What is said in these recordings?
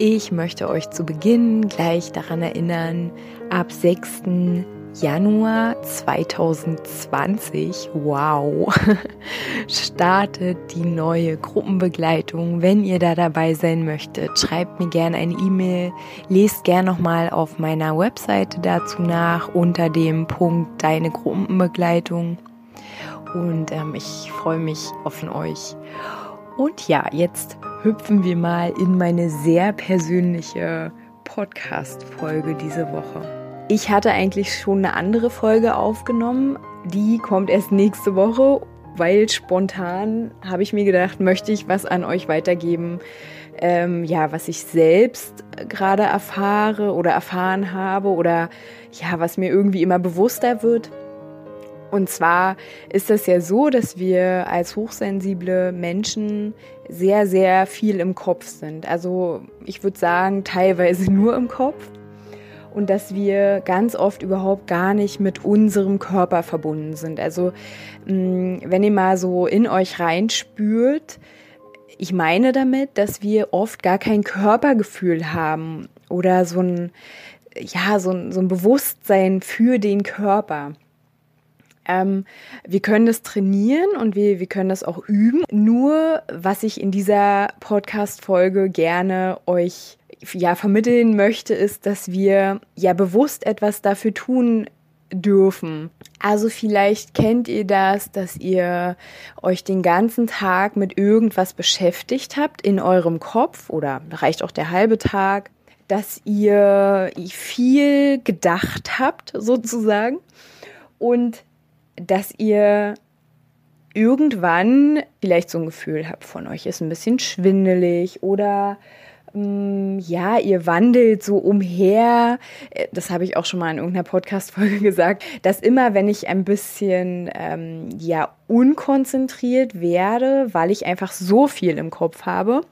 Ich möchte euch zu Beginn gleich daran erinnern, ab 6. Januar 2020, wow, startet die neue Gruppenbegleitung. Wenn ihr da dabei sein möchtet, schreibt mir gerne eine E-Mail, lest gerne nochmal auf meiner Webseite dazu nach unter dem Punkt Deine Gruppenbegleitung. Und ähm, ich freue mich auf euch. Und ja, jetzt hüpfen wir mal in meine sehr persönliche Podcast-Folge diese Woche. Ich hatte eigentlich schon eine andere Folge aufgenommen. Die kommt erst nächste Woche, weil spontan habe ich mir gedacht, möchte ich was an euch weitergeben, ähm, ja, was ich selbst gerade erfahre oder erfahren habe oder ja, was mir irgendwie immer bewusster wird. Und zwar ist es ja so, dass wir als hochsensible Menschen sehr, sehr viel im Kopf sind. Also ich würde sagen, teilweise nur im Kopf. Und dass wir ganz oft überhaupt gar nicht mit unserem Körper verbunden sind. Also mm, wenn ihr mal so in euch reinspürt, ich meine damit, dass wir oft gar kein Körpergefühl haben oder so ein, ja, so ein, so ein Bewusstsein für den Körper. Ähm, wir können das trainieren und wir, wir können das auch üben. Nur, was ich in dieser Podcast-Folge gerne euch ja vermitteln möchte, ist, dass wir ja bewusst etwas dafür tun dürfen. Also vielleicht kennt ihr das, dass ihr euch den ganzen Tag mit irgendwas beschäftigt habt in eurem Kopf oder reicht auch der halbe Tag, dass ihr viel gedacht habt sozusagen und dass ihr irgendwann vielleicht so ein Gefühl habt von euch ist ein bisschen schwindelig oder ähm, ja, ihr wandelt so umher. Äh, das habe ich auch schon mal in irgendeiner Podcast-Folge gesagt, dass immer, wenn ich ein bisschen ähm, ja unkonzentriert werde, weil ich einfach so viel im Kopf habe,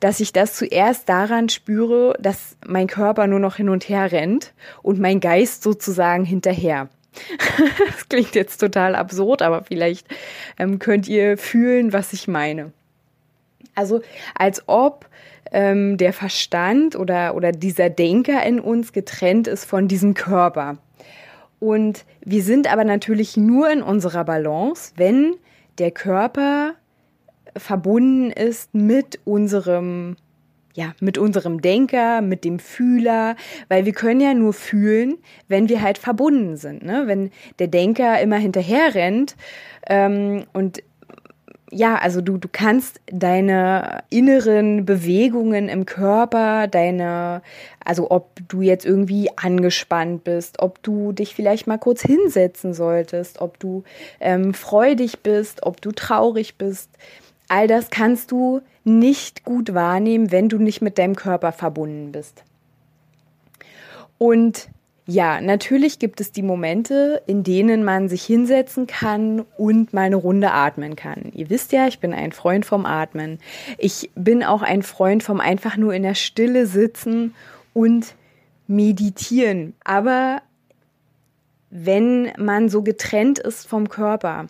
dass ich das zuerst daran spüre, dass mein Körper nur noch hin und her rennt und mein Geist sozusagen hinterher. das klingt jetzt total absurd, aber vielleicht ähm, könnt ihr fühlen, was ich meine. Also als ob ähm, der Verstand oder, oder dieser Denker in uns getrennt ist von diesem Körper. Und wir sind aber natürlich nur in unserer Balance, wenn der Körper verbunden ist mit unserem ja, mit unserem Denker, mit dem Fühler, weil wir können ja nur fühlen, wenn wir halt verbunden sind. Ne? Wenn der Denker immer hinterher rennt ähm, und ja, also du, du kannst deine inneren Bewegungen im Körper, deine, also ob du jetzt irgendwie angespannt bist, ob du dich vielleicht mal kurz hinsetzen solltest, ob du ähm, freudig bist, ob du traurig bist, all das kannst du nicht gut wahrnehmen, wenn du nicht mit deinem Körper verbunden bist. Und ja, natürlich gibt es die Momente, in denen man sich hinsetzen kann und mal eine Runde atmen kann. Ihr wisst ja, ich bin ein Freund vom Atmen. Ich bin auch ein Freund vom einfach nur in der Stille sitzen und meditieren. Aber wenn man so getrennt ist vom Körper,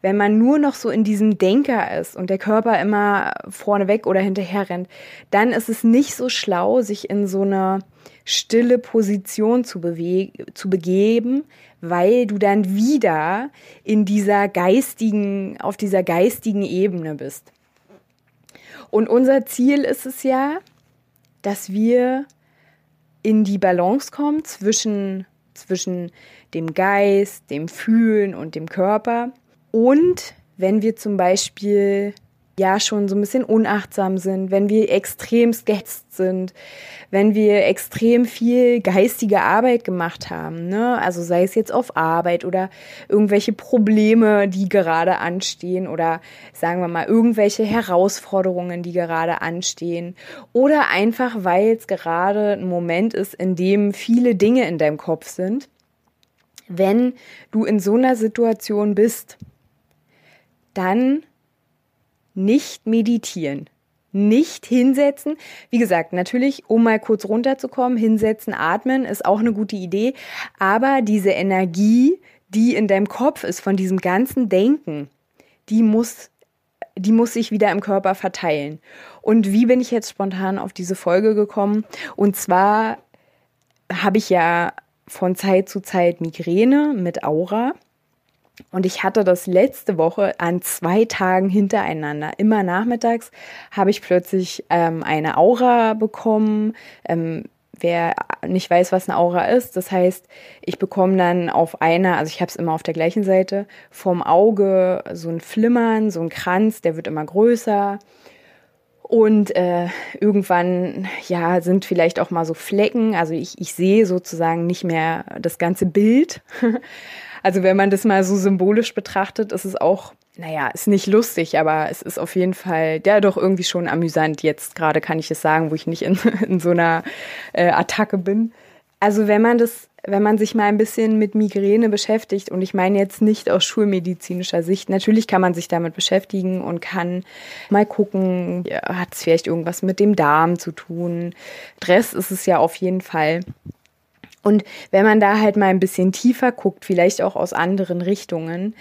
wenn man nur noch so in diesem Denker ist und der Körper immer vorneweg oder hinterher rennt, dann ist es nicht so schlau, sich in so eine stille Position zu, zu begeben, weil du dann wieder in dieser geistigen, auf dieser geistigen Ebene bist. Und unser Ziel ist es ja, dass wir in die Balance kommen zwischen, zwischen dem Geist, dem Fühlen und dem Körper und wenn wir zum Beispiel ja schon so ein bisschen unachtsam sind, wenn wir extrem gehetzt sind, wenn wir extrem viel geistige Arbeit gemacht haben, ne? Also sei es jetzt auf Arbeit oder irgendwelche Probleme, die gerade anstehen oder sagen wir mal irgendwelche Herausforderungen, die gerade anstehen oder einfach weil es gerade ein Moment ist, in dem viele Dinge in deinem Kopf sind. Wenn du in so einer Situation bist, dann nicht meditieren. Nicht hinsetzen. Wie gesagt, natürlich, um mal kurz runterzukommen, hinsetzen, atmen ist auch eine gute Idee. Aber diese Energie, die in deinem Kopf ist von diesem ganzen Denken, die muss, die muss sich wieder im Körper verteilen. Und wie bin ich jetzt spontan auf diese Folge gekommen? Und zwar habe ich ja von Zeit zu Zeit Migräne mit Aura. Und ich hatte das letzte Woche an zwei Tagen hintereinander. Immer nachmittags habe ich plötzlich ähm, eine Aura bekommen. Ähm, wer nicht weiß, was eine Aura ist, das heißt, ich bekomme dann auf einer, also ich habe es immer auf der gleichen Seite, vom Auge so ein Flimmern, so ein Kranz, der wird immer größer. Und äh, irgendwann, ja, sind vielleicht auch mal so Flecken. Also ich, ich sehe sozusagen nicht mehr das ganze Bild. Also wenn man das mal so symbolisch betrachtet, ist es auch, naja, ist nicht lustig, aber es ist auf jeden Fall, ja, doch irgendwie schon amüsant. Jetzt gerade kann ich es sagen, wo ich nicht in, in so einer äh, Attacke bin. Also wenn man das, wenn man sich mal ein bisschen mit Migräne beschäftigt, und ich meine jetzt nicht aus schulmedizinischer Sicht, natürlich kann man sich damit beschäftigen und kann mal gucken, hat es vielleicht irgendwas mit dem Darm zu tun. Stress ist es ja auf jeden Fall. Und wenn man da halt mal ein bisschen tiefer guckt, vielleicht auch aus anderen Richtungen,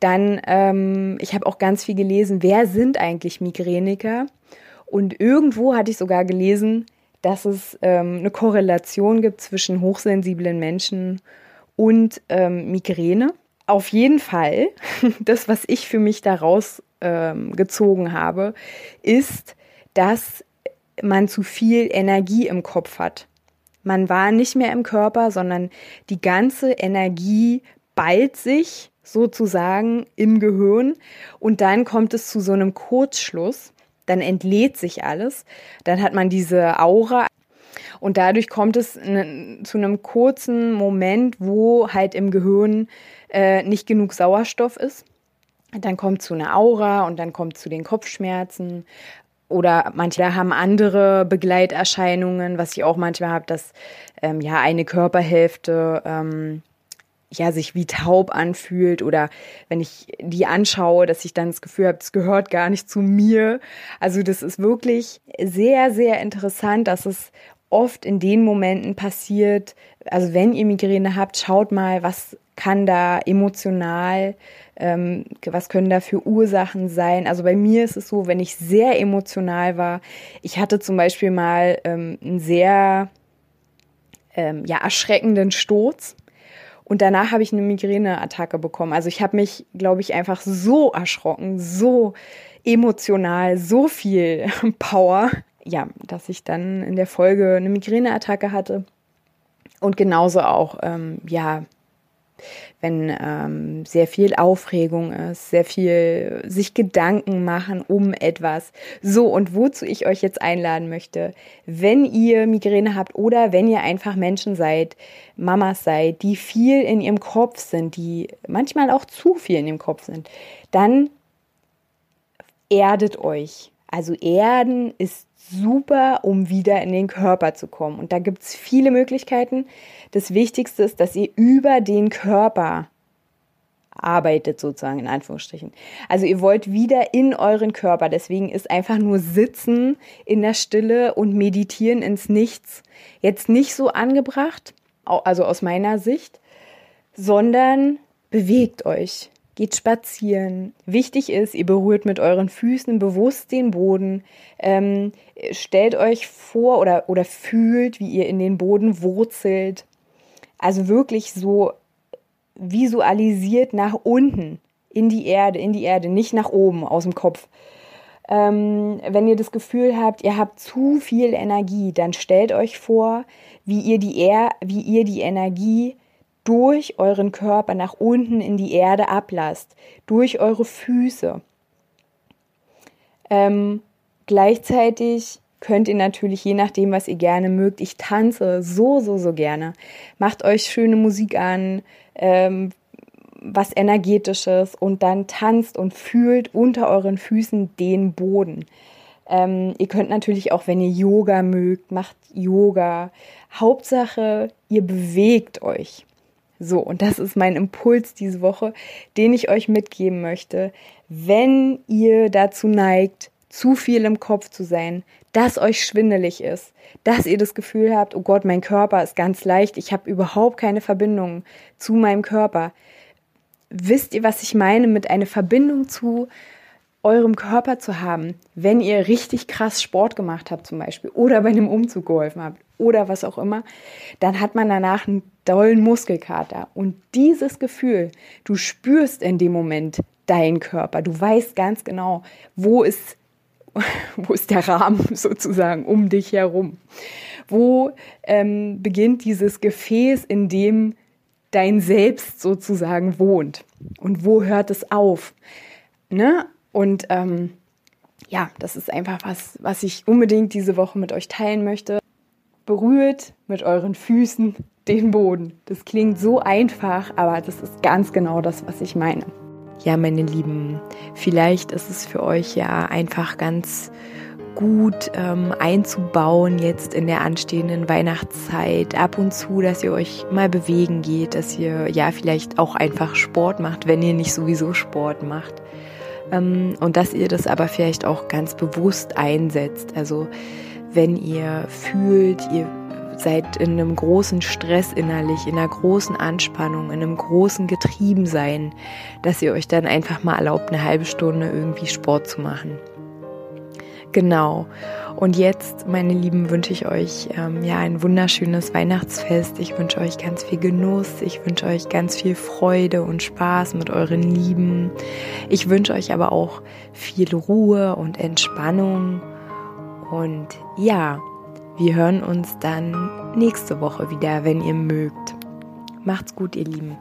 dann, ähm, ich habe auch ganz viel gelesen, wer sind eigentlich Migräniker? Und irgendwo hatte ich sogar gelesen, dass es ähm, eine Korrelation gibt zwischen hochsensiblen Menschen und ähm, Migräne. Auf jeden Fall, das, was ich für mich daraus ähm, gezogen habe, ist, dass man zu viel Energie im Kopf hat. Man war nicht mehr im Körper, sondern die ganze Energie ballt sich sozusagen im Gehirn und dann kommt es zu so einem Kurzschluss. Dann entlädt sich alles. Dann hat man diese Aura und dadurch kommt es zu einem kurzen Moment, wo halt im Gehirn äh, nicht genug Sauerstoff ist. Dann kommt zu einer Aura und dann kommt zu den Kopfschmerzen oder manche haben andere Begleiterscheinungen, was ich auch manchmal habe, dass ähm, ja eine Körperhälfte ähm, ja sich wie taub anfühlt oder wenn ich die anschaue, dass ich dann das Gefühl habe, es gehört gar nicht zu mir. Also das ist wirklich sehr, sehr interessant, dass es oft in den Momenten passiert. Also wenn ihr Migräne habt, schaut mal, was kann da emotional ähm, was können da für Ursachen sein? Also bei mir ist es so, wenn ich sehr emotional war, ich hatte zum Beispiel mal ähm, einen sehr ähm, ja, erschreckenden Sturz. Und danach habe ich eine Migräneattacke bekommen. Also ich habe mich, glaube ich, einfach so erschrocken, so emotional, so viel Power, ja, dass ich dann in der Folge eine Migräneattacke hatte. Und genauso auch, ähm, ja, wenn ähm, sehr viel Aufregung ist, sehr viel sich Gedanken machen um etwas. So, und wozu ich euch jetzt einladen möchte, wenn ihr Migräne habt oder wenn ihr einfach Menschen seid, Mamas seid, die viel in ihrem Kopf sind, die manchmal auch zu viel in ihrem Kopf sind, dann erdet euch. Also Erden ist super, um wieder in den Körper zu kommen. Und da gibt es viele Möglichkeiten. Das Wichtigste ist, dass ihr über den Körper arbeitet, sozusagen in Anführungsstrichen. Also ihr wollt wieder in euren Körper. Deswegen ist einfach nur Sitzen in der Stille und Meditieren ins Nichts jetzt nicht so angebracht, also aus meiner Sicht, sondern bewegt euch geht spazieren. Wichtig ist, ihr berührt mit euren Füßen bewusst den Boden. Ähm, stellt euch vor oder, oder fühlt, wie ihr in den Boden wurzelt. Also wirklich so visualisiert nach unten in die Erde, in die Erde, nicht nach oben aus dem Kopf. Ähm, wenn ihr das Gefühl habt, ihr habt zu viel Energie, dann stellt euch vor, wie ihr die, er wie ihr die Energie durch euren Körper nach unten in die Erde ablasst, durch eure Füße. Ähm, gleichzeitig könnt ihr natürlich, je nachdem, was ihr gerne mögt, ich tanze so, so, so gerne. Macht euch schöne Musik an, ähm, was energetisches und dann tanzt und fühlt unter euren Füßen den Boden. Ähm, ihr könnt natürlich auch, wenn ihr Yoga mögt, macht Yoga. Hauptsache, ihr bewegt euch. So, und das ist mein Impuls diese Woche, den ich euch mitgeben möchte. Wenn ihr dazu neigt, zu viel im Kopf zu sein, dass euch schwindelig ist, dass ihr das Gefühl habt, oh Gott, mein Körper ist ganz leicht, ich habe überhaupt keine Verbindung zu meinem Körper. Wisst ihr, was ich meine mit einer Verbindung zu eurem Körper zu haben, wenn ihr richtig krass Sport gemacht habt zum Beispiel oder bei einem Umzug geholfen habt oder was auch immer, dann hat man danach einen dollen Muskelkater. Und dieses Gefühl, du spürst in dem Moment deinen Körper, du weißt ganz genau, wo ist wo ist der Rahmen sozusagen um dich herum? Wo ähm, beginnt dieses Gefäß, in dem dein Selbst sozusagen wohnt? Und wo hört es auf? Ne? Und ähm, ja, das ist einfach was, was ich unbedingt diese Woche mit euch teilen möchte. Berührt mit euren Füßen den Boden. Das klingt so einfach, aber das ist ganz genau das, was ich meine. Ja, meine Lieben, vielleicht ist es für euch ja einfach ganz gut ähm, einzubauen jetzt in der anstehenden Weihnachtszeit. Ab und zu, dass ihr euch mal bewegen geht, dass ihr ja vielleicht auch einfach Sport macht, wenn ihr nicht sowieso Sport macht. Ähm, und dass ihr das aber vielleicht auch ganz bewusst einsetzt. Also wenn ihr fühlt, ihr seid in einem großen Stress innerlich, in einer großen Anspannung, in einem großen Getriebensein, dass ihr euch dann einfach mal erlaubt, eine halbe Stunde irgendwie Sport zu machen. Genau. Und jetzt, meine Lieben, wünsche ich euch ähm, ja ein wunderschönes Weihnachtsfest. Ich wünsche euch ganz viel Genuss. Ich wünsche euch ganz viel Freude und Spaß mit euren Lieben. Ich wünsche euch aber auch viel Ruhe und Entspannung. Und ja, wir hören uns dann nächste Woche wieder, wenn ihr mögt. Macht's gut, ihr Lieben.